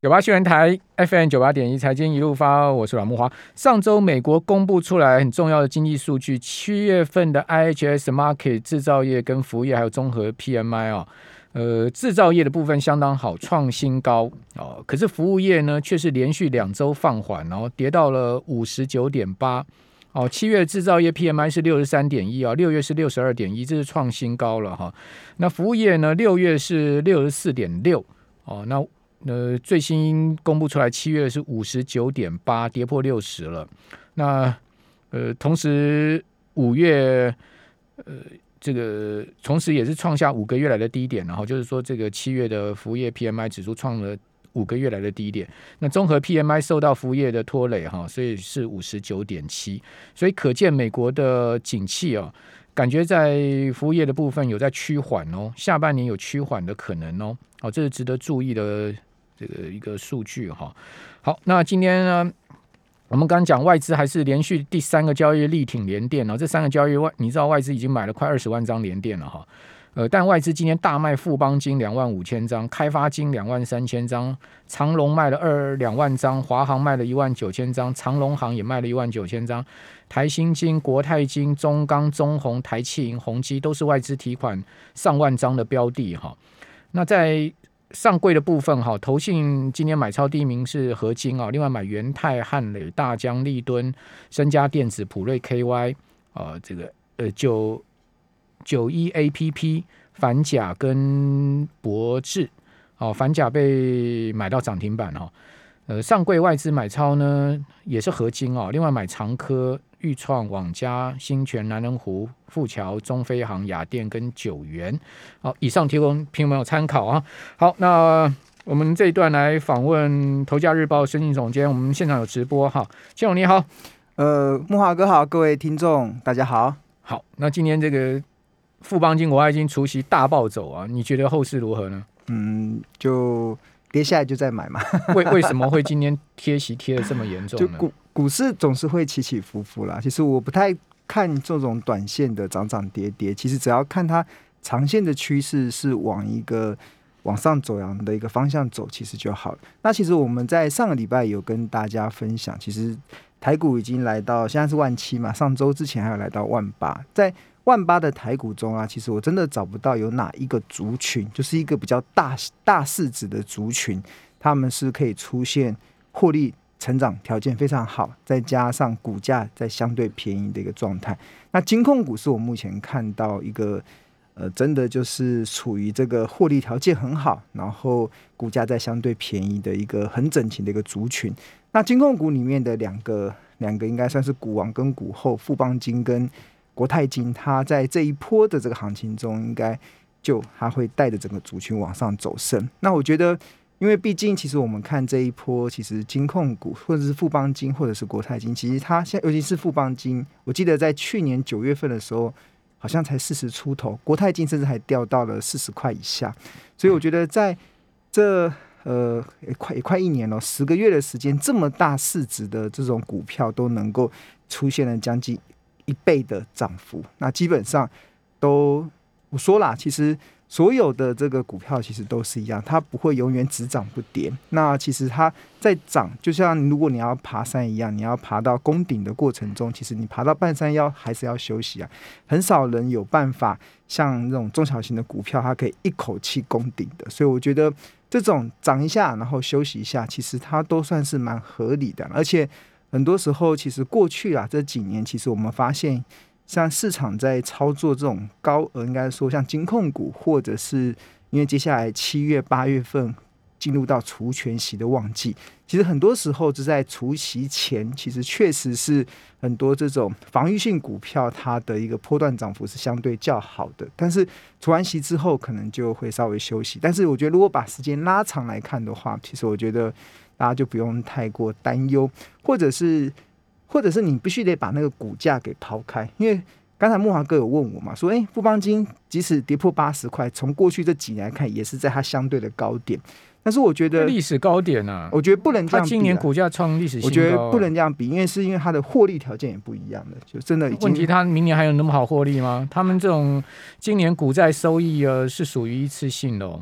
九八新闻台 FM 九八点一财经一路发，我是阮木华。上周美国公布出来很重要的经济数据，七月份的 IHS Market 制造业跟服务业还有综合 PMI 啊，呃，制造业的部分相当好，创新高哦。可是服务业呢，却是连续两周放缓，然后跌到了五十九点八。哦，七月制造业 PMI 是六十三点一啊，六月是六十二点一，这是创新高了哈。那服务业呢，六月是六十四点六哦，那。呃，最新公布出来，七月是五十九点八，跌破六十了。那呃，同时五月呃，这个同时也是创下五个月来的低点，然后就是说，这个七月的服务业 PMI 指数创了五个月来的低点。那综合 PMI 受到服务业的拖累哈，所以是五十九点七。所以可见美国的景气哦，感觉在服务业的部分有在趋缓哦，下半年有趋缓的可能哦。好，这是值得注意的。这个一个数据哈，好，那今天呢，我们刚讲外资还是连续第三个交易力挺联电哦，这三个交易外，你知道外资已经买了快二十万张联电了哈，呃，但外资今天大卖富邦金两万五千张，开发金两万三千张，长隆卖了二两万张，华航卖了一万九千张，长隆行也卖了一万九千张，台新金、国泰金、中钢、中宏、台气银、宏基都是外资提款上万张的标的哈，那在。上柜的部分哈，投信今年买超第一名是合金啊，另外买元泰、汉磊、大江、立敦、身家电子、普瑞 KY 啊，这个呃九九一 APP 反甲跟博智哦，反甲被买到涨停板哈，呃上柜外资买超呢也是合金哦，另外买长科。豫创、网家、新泉、南仁湖、富桥、中飞航、雅电跟九元，好，以上提供听众朋友参考啊。好，那我们这一段来访问《头家日报》申请总监，我们现场有直播哈，谢总你好，呃，木华哥好，各位听众大家好。好，那今天这个富邦金国外金除夕大暴走啊，你觉得后市如何呢？嗯，就跌下来就再买嘛。为为什么会 今天贴息贴的这么严重呢？股股市总是会起起伏伏啦，其实我不太看这种短线的涨涨跌跌，其实只要看它长线的趋势是往一个往上走阳的一个方向走，其实就好了。那其实我们在上个礼拜有跟大家分享，其实台股已经来到现在是万七嘛，上周之前还有来到万八，在万八的台股中啊，其实我真的找不到有哪一个族群，就是一个比较大大市值的族群，他们是可以出现获利。成长条件非常好，再加上股价在相对便宜的一个状态，那金控股是我目前看到一个呃，真的就是处于这个获利条件很好，然后股价在相对便宜的一个很整齐的一个族群。那金控股里面的两个两个应该算是股王跟股后，富邦金跟国泰金，它在这一波的这个行情中，应该就它会带着整个族群往上走升。那我觉得。因为毕竟，其实我们看这一波，其实金控股或者是富邦金或者是国泰金，其实它现尤其是富邦金，我记得在去年九月份的时候，好像才四十出头，国泰金甚至还掉到了四十块以下。所以我觉得在这呃快也快一年了，十个月的时间，这么大市值的这种股票都能够出现了将近一倍的涨幅，那基本上都我说啦，其实。所有的这个股票其实都是一样，它不会永远只涨不跌。那其实它在涨，就像如果你要爬山一样，你要爬到宫顶的过程中，其实你爬到半山腰还是要休息啊。很少人有办法像那种中小型的股票，它可以一口气攻顶的。所以我觉得这种涨一下然后休息一下，其实它都算是蛮合理的。而且很多时候，其实过去啊这几年，其实我们发现。像市场在操作这种高额，应该说像金控股，或者是因为接下来七月八月份进入到除权息的旺季，其实很多时候是在除息前，其实确实是很多这种防御性股票，它的一个波段涨幅是相对较好的。但是除完息之后，可能就会稍微休息。但是我觉得，如果把时间拉长来看的话，其实我觉得大家就不用太过担忧，或者是。或者是你必须得把那个股价给抛开，因为刚才木华哥有问我嘛，说哎，富邦金即使跌破八十块，从过去这几年来看，也是在它相对的高点。但是我觉得历史高点啊，我觉得不能这样比。今年股价创历史新高，我觉得不能这样比，因为是因为它的获利条件也不一样的，就真的。问题它明年还有那么好获利吗？他们这种今年股债收益呃是属于一次性的哦。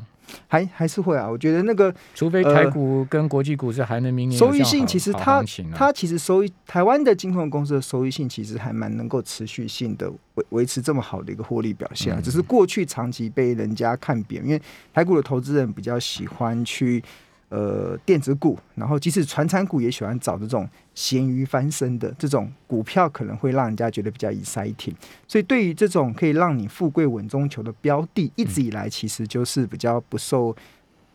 还还是会啊。我觉得那个除非台股跟国际股市还能明年收益性，其实它它其实收益台湾的金控公司的收益性其实还蛮能够持续性的维维持这么好的一个获利表现啊。只是过去长期被人家看扁，因为台股的投资人比较喜欢去。呃，电子股，然后即使传产股也喜欢找这种咸鱼翻身的这种股票，可能会让人家觉得比较 exciting。所以，对于这种可以让你富贵稳中求的标的，一直以来其实就是比较不受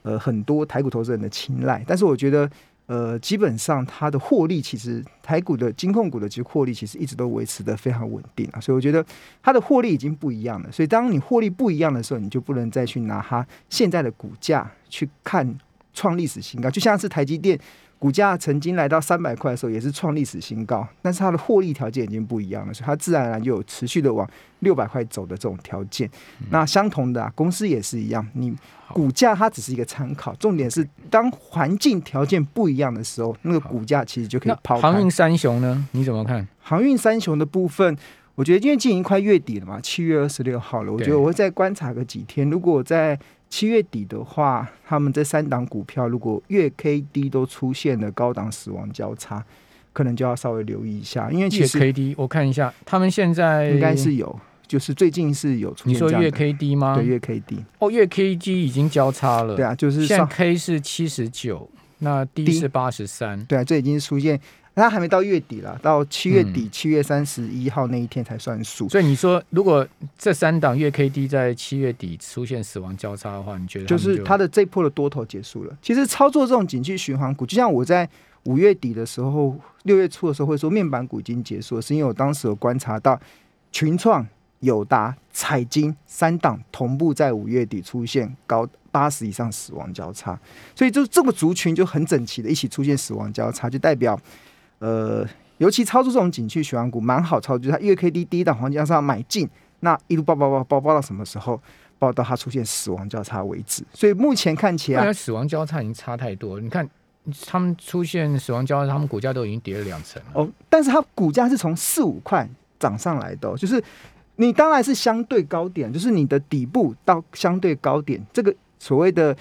呃很多台股投资人的青睐。但是，我觉得呃，基本上它的获利，其实台股的金控股的其实获利其实一直都维持的非常稳定啊。所以，我觉得它的获利已经不一样了。所以，当你获利不一样的时候，你就不能再去拿它现在的股价去看。创历史新高，就像是台积电股价曾经来到三百块的时候，也是创历史新高，但是它的获利条件已经不一样了，所以它自然而然就有持续的往六百块走的这种条件。那相同的啊，公司也是一样，你股价它只是一个参考，重点是当环境条件不一样的时候，那个股价其实就可以抛。航运三雄呢？你怎么看？航运三雄的部分，我觉得因为今年快月底了嘛，七月二十六号了，我觉得我会再观察个几天，如果在。七月底的话，他们这三档股票如果月 K D 都出现了高档死亡交叉，可能就要稍微留意一下。因为其实 K D 我看一下，他们现在应该是有，就是最近是有出现。你说月 K D 吗？对，月 K D。哦，月 K D 已经交叉了。对啊，就是现在 K 是七十九，那 D 是八十三。对啊，这已经出现。它还没到月底了，到七月底，七月三十一号那一天才算数。所以你说，如果这三档月 K D 在七月底出现死亡交叉的话，你觉得就是它的这波的多头结束了？其实操作这种景气循环股，就像我在五月底的时候、六月初的时候会说面板股已经结束了，是因为我当时有观察到群创、友达、彩金三档同步在五月底出现高八十以上死亡交叉，所以就这个族群就很整齐的一起出现死亡交叉，就代表。呃，尤其操作这种景区循环股蛮好操作，就是它月 K D 第一档黄金上买进，那一路爆爆爆爆爆到什么时候？爆到它出现死亡交叉为止。所以目前看起来，死亡交叉已经差太多。你看，他们出现死亡交叉，他们股价都已经跌了两成哦。但是它股价是从四五块涨上来的，就是你当然是相对高点，就是你的底部到相对高点，这个所谓的。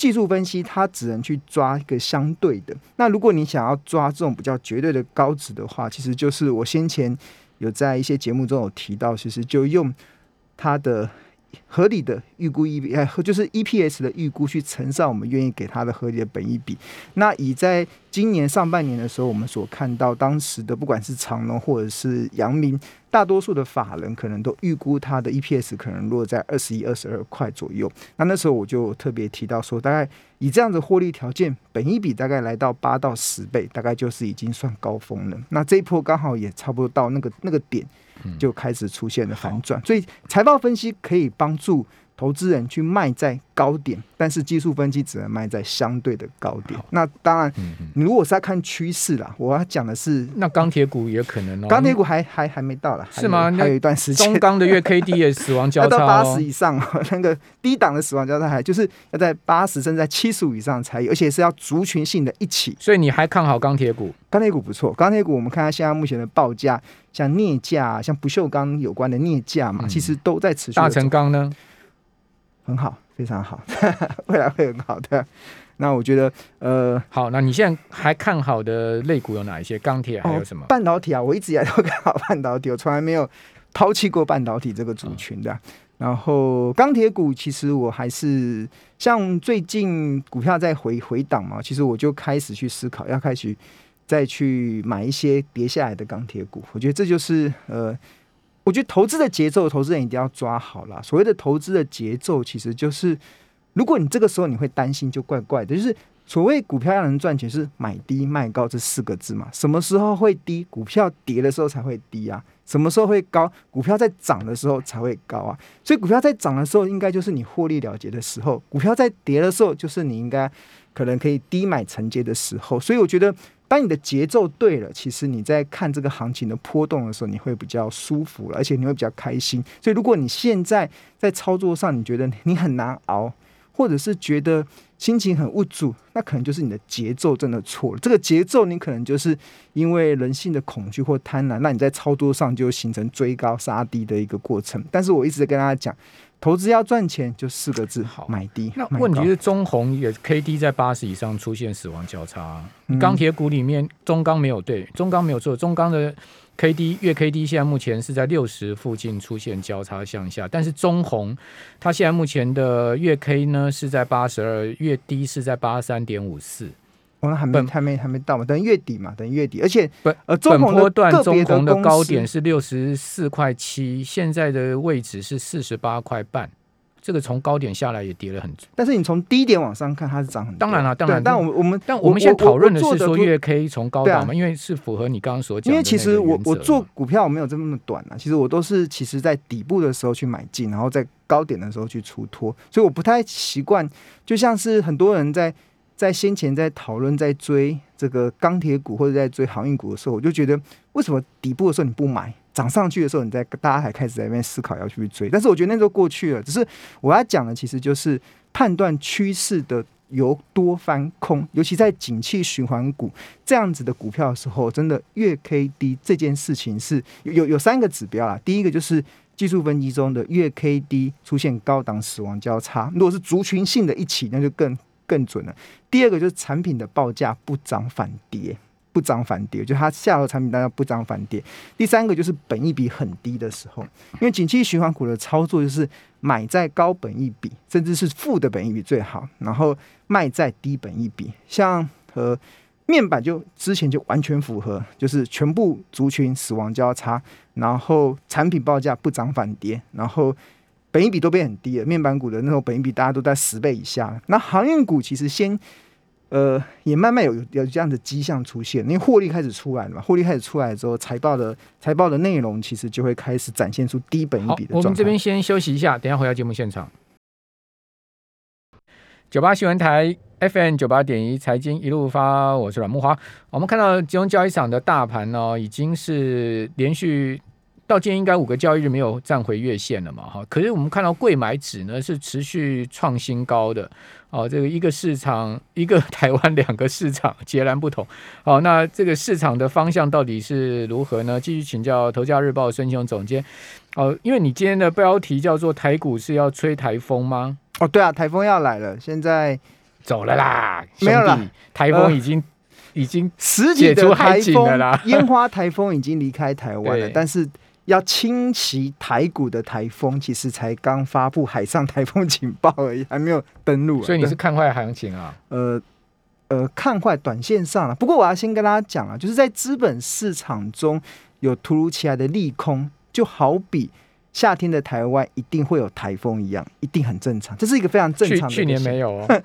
技术分析，它只能去抓一个相对的。那如果你想要抓这种比较绝对的高值的话，其实就是我先前有在一些节目中有提到，其实就用它的。合理的预估 E 呃，就是 EPS 的预估去乘上我们愿意给它的合理的本益比。那以在今年上半年的时候，我们所看到当时的不管是长隆或者是阳明，大多数的法人可能都预估它的 EPS 可能落在二十一、二十二块左右。那那时候我就特别提到说，大概以这样的获利条件，本益比大概来到八到十倍，大概就是已经算高峰了。那这一波刚好也差不多到那个那个点。就开始出现了反转，所以财报分析可以帮助。投资人去卖在高点，但是技术分析只能卖在相对的高点。那当然，你如果是要看趋势啦，我要讲的是，那钢铁股也可能哦。钢铁股还还还没到了，是吗？还有一段时间。中钢的月 K D 也死亡 交叉到八十以上，那个低档的死亡交叉还就是要在八十甚至在七十五以上才有，而且是要族群性的一起。所以你还看好钢铁股？钢铁股不错，钢铁股我们看它现在目前的报价，像镍价、像不锈钢有关的镍价嘛，其实都在持续。大成钢呢？很好，非常好，未来会很好的。那我觉得，呃，好，那你现在还看好的类股有哪一些？钢铁还有什么？半导体啊，我一直以来都看好半导体，我从来没有抛弃过半导体这个族群的。然后钢铁股，其实我还是像最近股票在回回档嘛，其实我就开始去思考，要开始再去买一些跌下来的钢铁股。我觉得这就是呃。我觉得投资的节奏，投资人一定要抓好了。所谓的投资的节奏，其实就是，如果你这个时候你会担心，就怪怪的。就是所谓股票要能赚钱，是买低卖高这四个字嘛？什么时候会低？股票跌的时候才会低啊。什么时候会高？股票在涨的时候才会高啊。所以股票在涨的时候，应该就是你获利了结的时候；股票在跌的时候，就是你应该可能可以低买承接的时候。所以我觉得。当你的节奏对了，其实你在看这个行情的波动的时候，你会比较舒服了，而且你会比较开心。所以，如果你现在在操作上，你觉得你很难熬，或者是觉得心情很无助，那可能就是你的节奏真的错了。这个节奏，你可能就是因为人性的恐惧或贪婪，那你在操作上就形成追高杀低的一个过程。但是我一直跟大家讲，投资要赚钱，就四个字：好买低。那问题是中红也 K D 在八十以上出现死亡交叉，嗯钢铁股里面中钢没有对，中钢没有做，中钢的 K D 月 K D 现在目前是在六十附近出现交叉向下，但是中红它现在目前的月 K 呢是在八十二，月低是在八三点五四。我们还没本还没还没到嘛，等月底嘛，等月底，而且本呃，中本红波段中红的高点是六十四块七，现在的位置是四十八块半，这个从高点下来也跌了很但是你从低点往上看，它是涨很多。当然啦当然但我们我们但我们现在讨论的是说月 K 从高档嘛，因为是符合你刚刚所讲的因为。其实我我做股票我没有这么短啊，其实我都是其实在底部的时候去买进，然后在高点的时候去出脱，所以我不太习惯，就像是很多人在在先前在讨论在追这个钢铁股或者在追航运股的时候，我就觉得为什么底部的时候你不买，涨上去的时候你在大家还开始在那边思考要去追，但是我觉得那都过去了，只是我要讲的其实就是判断趋势的。由多翻空，尤其在景气循环股这样子的股票的时候，真的月 K D 这件事情是有有有三个指标啦。第一个就是技术分析中的月 K D 出现高档死亡交叉，如果是族群性的一起，那就更更准了。第二个就是产品的报价不涨反跌，不涨反跌，就它下游产品大家不涨反跌。第三个就是本益比很低的时候，因为景气循环股的操作就是买在高本益比，甚至是负的本益比最好，然后卖在低本益比，像和。面板就之前就完全符合，就是全部族群死亡交叉，然后产品报价不涨反跌，然后本益比都变很低了。面板股的那种本益比大家都在十倍以下。那航运股其实先呃也慢慢有有有这样的迹象出现，因为获利开始出来了嘛，获利开始出来之后，财报的财报的内容其实就会开始展现出低本益比，的状态。我们这边先休息一下，等一下回到节目现场。九八新闻台 FM 九八点一财经一路发，我是阮木华。我们看到金融交易场的大盘呢，已经是连续到今天应该五个交易日没有站回月线了嘛，哈。可是我们看到贵买指呢是持续创新高的，哦，这个一个市场一个台湾两个市场截然不同。好，那这个市场的方向到底是如何呢？继续请教《头家日报》孙雄总监。哦，因为你今天的标题叫做“台股是要吹台风吗哦，对啊，台风要来了，现在？”走了啦，没有了，台风已经、已经解除海台风烟花台风已经离开台湾了，但是要侵袭台股的台风，其实才刚发布海上台风警报而已，还没有登陆啊。所以你是看坏行情啊？呃呃看坏短线上了。不过我要先跟大家讲啊，就是在资本市场中有突如其来的利空，就好比。夏天的台湾一定会有台风一样，一定很正常，这是一个非常正常的。去年没，有哦，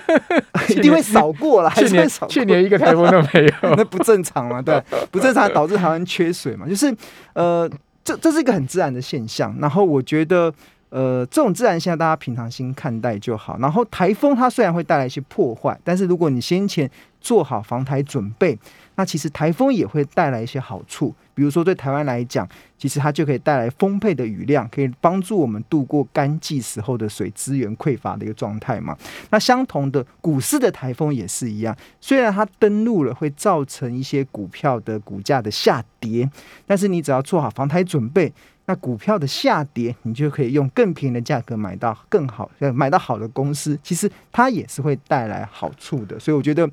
一定会扫过了。去年一个台风都没有。那不正常嘛？对，不正常导致台湾缺水嘛？就是呃，这这是一个很自然的现象。然后我觉得呃，这种自然现象大家平常心看待就好。然后台风它虽然会带来一些破坏，但是如果你先前做好防台准备，那其实台风也会带来一些好处。比如说对台湾来讲，其实它就可以带来丰沛的雨量，可以帮助我们度过干季时候的水资源匮乏的一个状态嘛。那相同的，股市的台风也是一样，虽然它登陆了，会造成一些股票的股价的下跌，但是你只要做好防台准备，那股票的下跌，你就可以用更便宜的价格买到更好，呃，买到好的公司，其实它也是会带来好处的。所以我觉得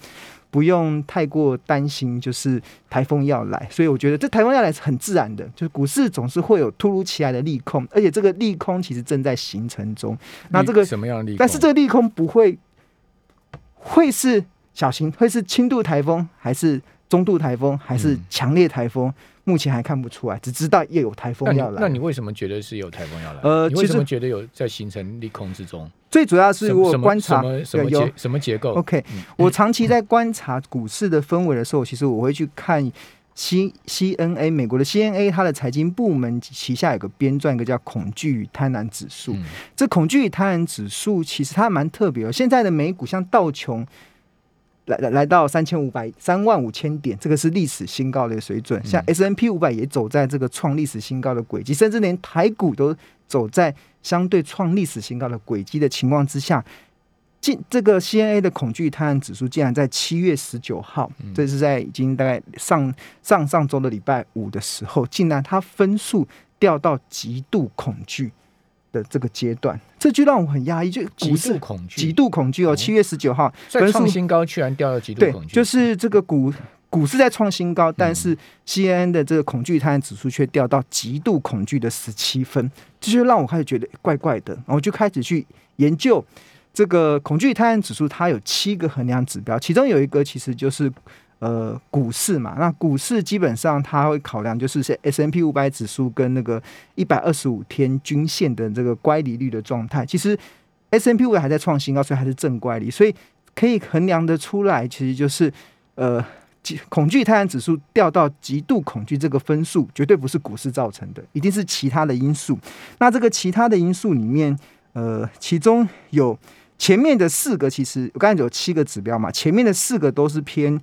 不用太过担心，就是台风要来。所以我觉得这台风要来是很自然的，就是股市总是会有突如其来的利空，而且这个利空其实正在形成中。那这个什么样的利空？但是这个利空不会会是小型，会是轻度台风，还是中度台风，还是嗯强烈台风？目前还看不出来，只知道又有台风要来。那你为什么觉得是有台风要来？你为呃其实什么觉得有在形成利空之中？最主要是我观察什么结什么结构？OK，嗯我长期在观察股市的氛围的时候，其实我会去看 C C N A 美国的 C N A 它的财经部门旗下有个编撰，一个叫恐惧与贪婪指数。嗯这恐惧与贪婪指数其实它蛮特别的。现在的美股像道琼来来来到三千五百三万五千点，这个是历史新高的水准。像嗯 S N P 五百也走在这个创历史新高的轨迹，甚至连台股都走在相对创历史新高的轨迹的情况之下。进这个 CNA 的恐惧贪婪指数竟然在七月十九号，嗯这是在已经大概上上上周的礼拜五的时候，竟然它分数掉到极度恐惧。的这个阶段，这就让我很压抑，就极股市度恐惧，极度恐惧哦。哦七月十九号，所以分数创新高居然掉到极度对恐，惧，就是这个股股市在创新高，但嗯是 C N 的这个恐惧贪婪指数却掉到极度恐惧的十七分，这就让我开始觉得怪怪的，然后就开始去研究这个恐惧贪婪指数，它有七个衡量指标，其中有一个其实就是。呃，股市嘛，那股市基本上它会考量就是 S M P 五百指数跟那个一百二十五天均线的这个乖离率的状态。其实 S M P 五百还在创新高，所以还是正乖离，所以可以衡量得出来，其实就是呃，恐惧贪婪指数掉到极度恐惧这个分数，绝对不是股市造成的，一定是其他的因素。那这个其他的因素里面，呃，其中有前面的四个，其实我刚才有七个指标嘛，前面的四个都是偏。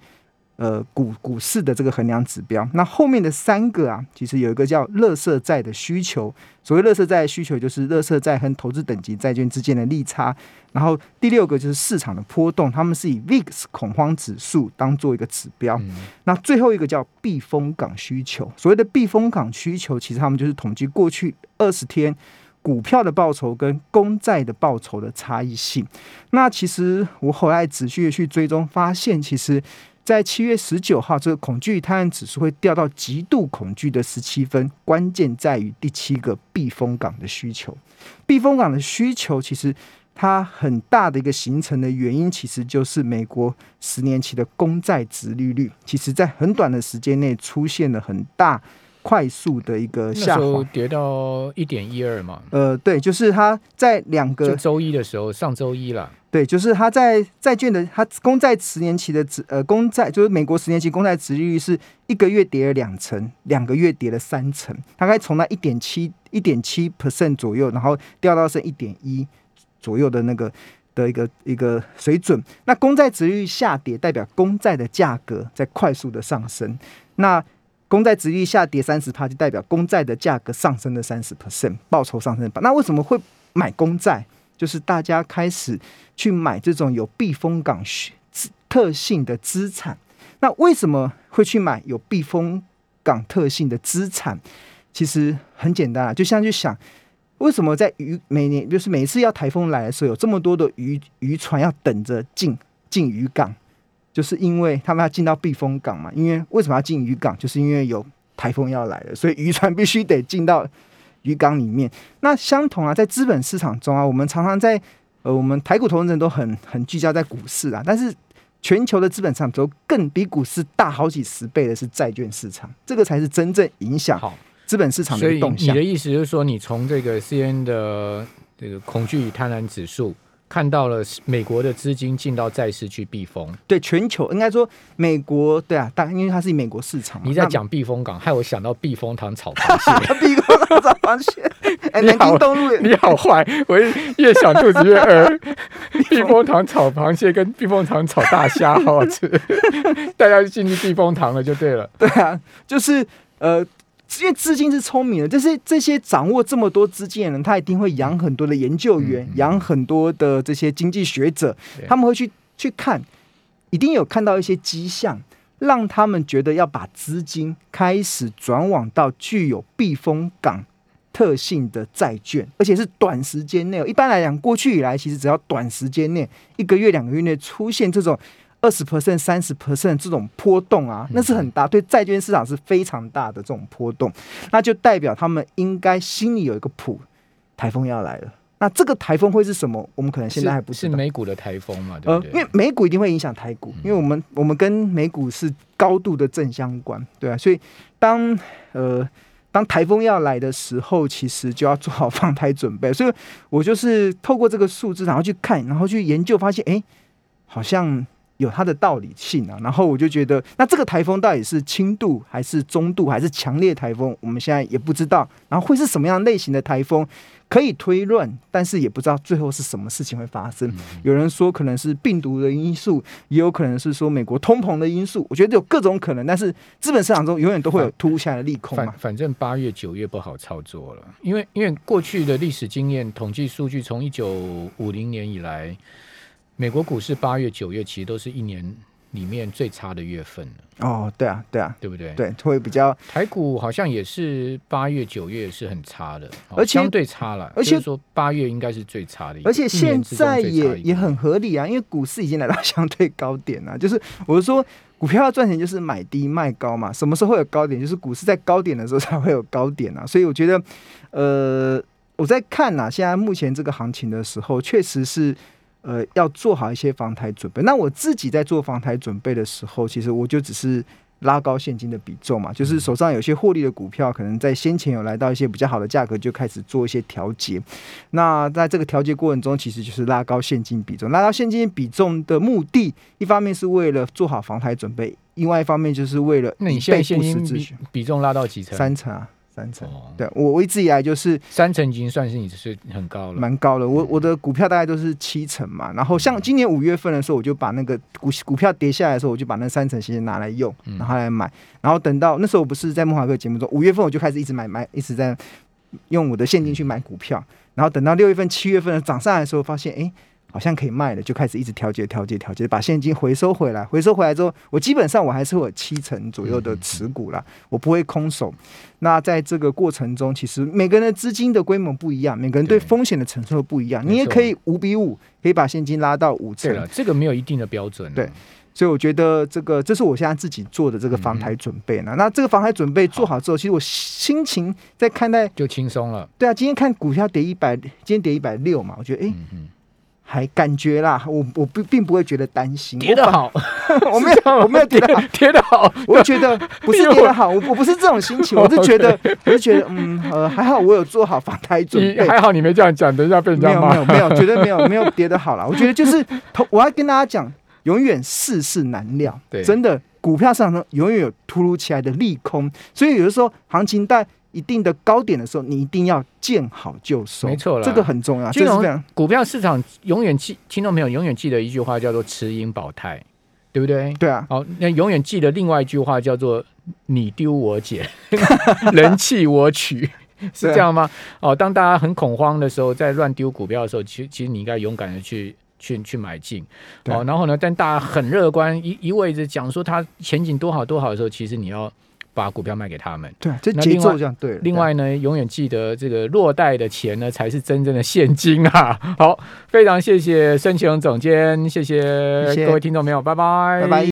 呃，股股市的这个衡量指标，那后面的三个啊，其实有一个叫乐色债的需求。所谓乐色债的需求，就是乐色债和投资等级债券之间的利差。然后第六个就是市场的波动，他们是以 VIX 恐慌指数当做一个指标。嗯那最后一个叫避风港需求。所谓的避风港需求，其实他们就是统计过去二十天股票的报酬跟公债的报酬的差异性。那其实我后来仔细的去追踪，发现其实。在七月十九号，这个恐惧贪婪指数会掉到极度恐惧的十七分，关键在于第七个避风港的需求。避风港的需求其实它很大的一个形成的原因，其实就是美国十年期的公债值利率，其实在很短的时间内出现了很大、快速的一个下滑。跌到一点一二嘛，呃，对，就是它在两个周一的时候，上周一了，对，就是它在债券的它公债十年期的值呃公债，就是美国十年期公债值利率是一个月跌了两成，两个月跌了三成，大概从那一点七一点七 percent 左右，然后掉到剩一点一左右的那个的一个一个水准。那公债值利率下跌，代表公债的价格在快速的上升。那公债值利率下跌三十帕，就代表公债的价格上升了三十 percent，报酬上升。那为什么会买公债？就是大家开始去买这种有避风港特性的资产。那为什么会去买有避风港特性的资产？其实很简单啊，就像去想，为什么在渔每年就是每次要台风来的时候，有这么多的渔渔船要等着进进渔港，就是因为他们要进到避风港嘛。因为为什么要进渔港？就是因为有台风要来了，所以渔船必须得进到渔港里面。那相同啊，在资本市场中啊，我们常常在呃，我们台股投资人都很很聚焦在股市啊，但是全球的资本市场都更比股市大好几十倍的是债券市场，这个才是真正影响好，资本市场的动向你的。意思就是说，你从这个 C N 的这个恐惧与贪婪指数。看到了美国的资金进到债市去避风，对全球应该说美国对啊，大因为它是以美国市场。你在讲避风港，害我想到避风塘炒螃蟹。避风塘炒螃蟹，南好京东路你好坏，我越想肚子越饿。避风塘炒螃蟹跟避风塘炒大虾好好吃，大家就进去避风塘了就对了。对啊，就是呃，因为资金是聪明的，这些这些掌握这么多资金的人，他一定会养很多的研究员，养很多的这些经济学者，他们会去去看，一定有看到一些迹象，让他们觉得要把资金开始转往到具有避风港。特性的债券，而且是短时间内哦。一般来讲，过去以来，其实只要短时间内，一个月、两个月内出现这种二十 percent、三十 percent 这种波动啊，那是很大，对债券市场是非常大的这种波动，那就代表他们应该心里有一个谱，台风要来了。那这个台风会是什么？我们可能现在还不是知道。美股的台风嘛，对对？因为美股一定会影响台股，因为我们我们跟美股是高度的正相关，对啊，所以当呃当台风要来的时候，其实就要做好放台准备。所以我就是透过这个数字，然后去看，然后去研究，发现哎，诶好像有它的道理性啊。然后我就觉得，那这个台风到底是轻度还是中度还是强烈台风，我们现在也不知道。然后会是什么样类型的台风？可以推论，但是也不知道最后是什么事情会发生。有人说可能是病毒的因素，也有可能是说美国通膨的因素。我觉得有各种可能，但是资本市场中永远都会有突如其来的利空反嘛。反正八月九月不好操作了，因为因为过去的历史经验统计数据，从一九五零年以来，美国股市八月九月其实都是一年里面最差的月份了，哦，对啊，对啊，对不对？，对，会比较台股好像也是八月、九月是很差的，哦而且相对差了，而且就是说八月应该是最差的一，而且现在也也很合理啊，因为股市已经来到相对高点了。就是我是说，股票要赚钱就是买低卖高嘛。什么时候会有高点？就是股市在高点的时候才会有高点啊。所以我觉得，呃，我在看呐、现在目前这个行情的时候，确实是呃要做好一些防台准备。那我自己在做防台准备的时候，其实我就只是。拉高现金的比重嘛，就是手上有些获利的股票，可能在先前有来到一些比较好的价格，就开始做一些调节。那在这个调节过程中，其实就是拉高现金比重。拉高现金比重的目的，一方面是为了做好防台准备，另外一方面就是为了那你现在现金比重拉到几成？三成啊，三成。哦，对我我一直以来就是三成已经算是你是很高了。蛮高的，我我的股票大概都是七成嘛。然后像今年五月份的时候，我就把那个股股票跌下来的时候，我就把那三成先拿来用，嗯然后来买。然后等到那时候我不是在梦华哥节目中，五月份我就开始一直买买，一直在用我的现金去买股票。然后等到六月份、七月份的涨上来的时候，发现哎。诶好像可以卖了，就开始一直调节、调节、调节，把现金回收回来。回收回来之后，我基本上我还是会有七成左右的持股啦，我不会空手。那在这个过程中，其实每个人的资金的规模不一样，每个人对对风险的承受不一样。你也可以五比五，可以把现金拉到五成。对了，这个没有一定的标准。对，所以我觉得这个这是我现在自己做的这个防台准备呢。那这个防台准备做好之后，其实我心情在看待，就轻松了。对啊，今天看股票跌一百，今天跌一百六嘛，我觉得哎、还感觉啦，我我并并不会觉得担心，跌得好，我 我没有 我没有跌得好。跌得好。我就觉得不是跌得好，我 我不是这种心情，我是觉得，我是觉得，嗯，呃，还好我有做好防台准备，你还好你没这样讲，等一下被人没有没家骂。有没有，绝对没有没有跌得好啦。我觉得就是投，我要跟大家讲，永远世事难料，对真的，股票市场上永远有突如其来的利空，所以有的时候行情在一定的高点的时候，你一定要见好就收，没错了这个很重要，金融这是股票市场永远记，听众朋友永远记得一句话叫做“持盈保泰”，对不对？对啊，好，那永远记得另外一句话叫做“你丢我捡，人弃我取”，是对这样吗？哦，当大家很恐慌的时候，在乱丢股票的时候，其实其实你应该勇敢的去。去去买进，对哦，然后呢？但大家很乐观，一一味着讲说它前景多好多好的时候，其实你要把股票卖给他们。对啊，这节那另外奏这样对。另外呢，永远记得这个落袋的钱呢，才是真正的现金啊！好，非常谢谢申启荣总监，谢谢谢谢各位听众朋友，拜拜，拜拜。